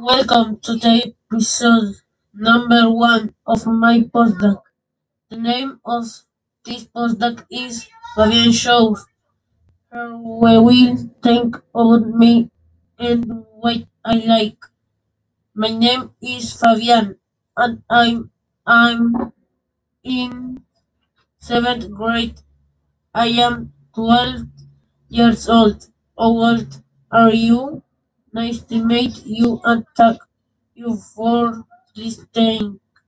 Welcome to the episode number one of my podcast. The name of this podcast is Fabian Shows. Here we will think about me and what I like. My name is Fabian and I'm I'm in seventh grade. I am twelve years old. How old are you? Nice to meet you and thank you for listening.